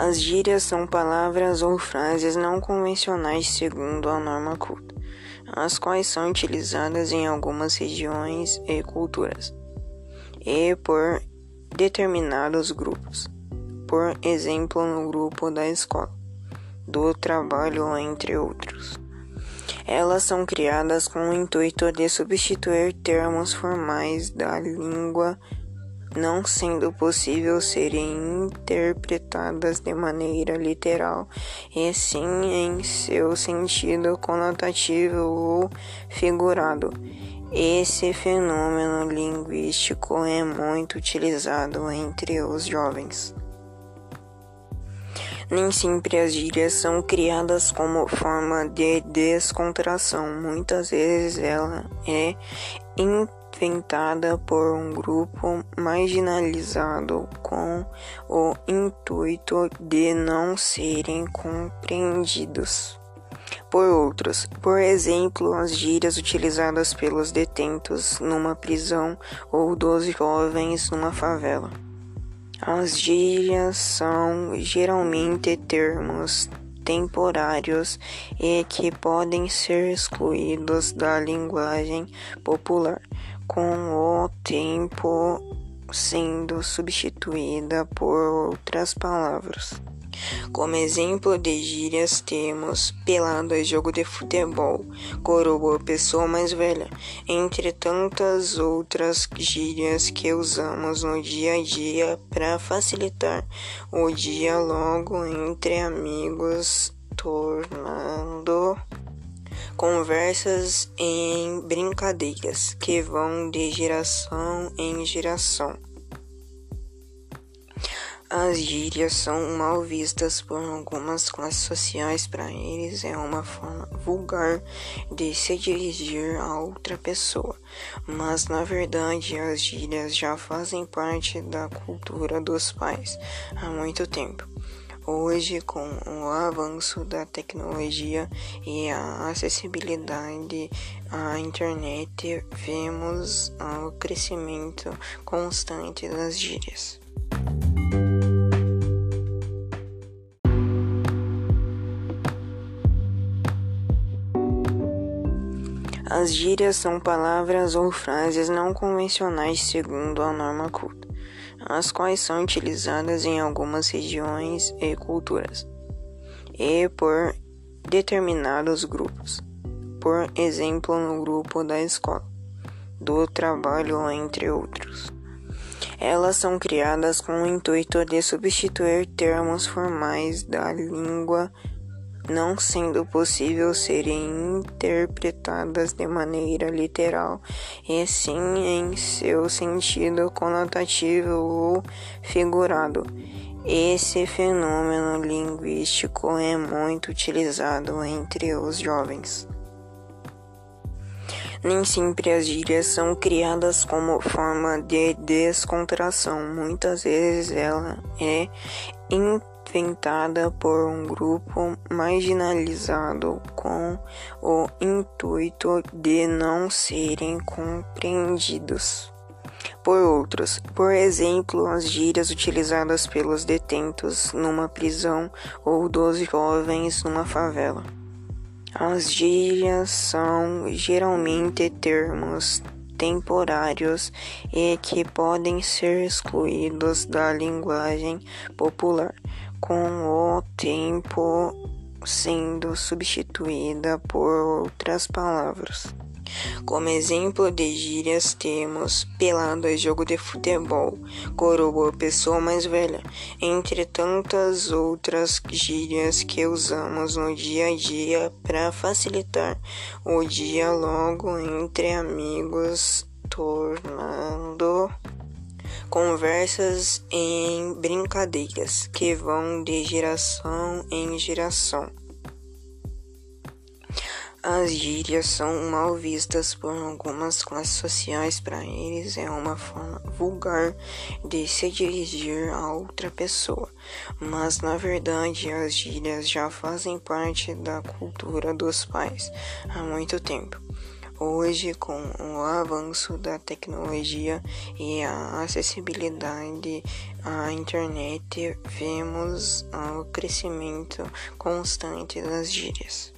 As gírias são palavras ou frases não convencionais segundo a norma culta, as quais são utilizadas em algumas regiões e culturas, e por determinados grupos, por exemplo, no grupo da escola, do trabalho, entre outros. Elas são criadas com o intuito de substituir termos formais da língua não sendo possível serem interpretadas de maneira literal, e sim em seu sentido conotativo ou figurado. Esse fenômeno linguístico é muito utilizado entre os jovens. Nem sempre as gírias são criadas como forma de descontração. Muitas vezes ela é inventada por um grupo marginalizado com o intuito de não serem compreendidos por outros. Por exemplo, as gírias utilizadas pelos detentos numa prisão ou dos jovens numa favela. As gírias são geralmente termos temporários e que podem ser excluídos da linguagem popular, com o tempo sendo substituída por outras palavras. Como exemplo de gírias temos pelado é jogo de futebol, coroa pessoa mais velha, entre tantas outras gírias que usamos no dia a dia para facilitar o diálogo entre amigos, tornando conversas em brincadeiras que vão de geração em geração. As gírias são mal vistas por algumas classes sociais. Para eles, é uma forma vulgar de se dirigir a outra pessoa, mas na verdade, as gírias já fazem parte da cultura dos pais há muito tempo. Hoje, com o avanço da tecnologia e a acessibilidade à internet, vemos o crescimento constante das gírias. As gírias são palavras ou frases não convencionais segundo a norma culta, as quais são utilizadas em algumas regiões e culturas, e por determinados grupos, por exemplo, no grupo da escola, do trabalho, entre outros. Elas são criadas com o intuito de substituir termos formais da língua não sendo possível serem interpretadas de maneira literal, e sim em seu sentido conotativo ou figurado. Esse fenômeno linguístico é muito utilizado entre os jovens. Nem sempre as gírias são criadas como forma de descontração. Muitas vezes ela é inventada por um grupo marginalizado com o intuito de não serem compreendidos por outros. Por exemplo, as gírias utilizadas pelos detentos numa prisão ou dos jovens numa favela. As gírias são geralmente termos temporários e que podem ser excluídos da linguagem popular com o tempo sendo substituída por outras palavras. Como exemplo de gírias temos pelado é jogo de futebol, coroa pessoa mais velha, entre tantas outras gírias que usamos no dia a dia para facilitar o diálogo entre amigos, tornando conversas em brincadeiras que vão de geração em geração. As gírias são mal vistas por algumas classes sociais. Para eles, é uma forma vulgar de se dirigir a outra pessoa, mas na verdade, as gírias já fazem parte da cultura dos pais há muito tempo. Hoje, com o avanço da tecnologia e a acessibilidade à internet, vemos o crescimento constante das gírias.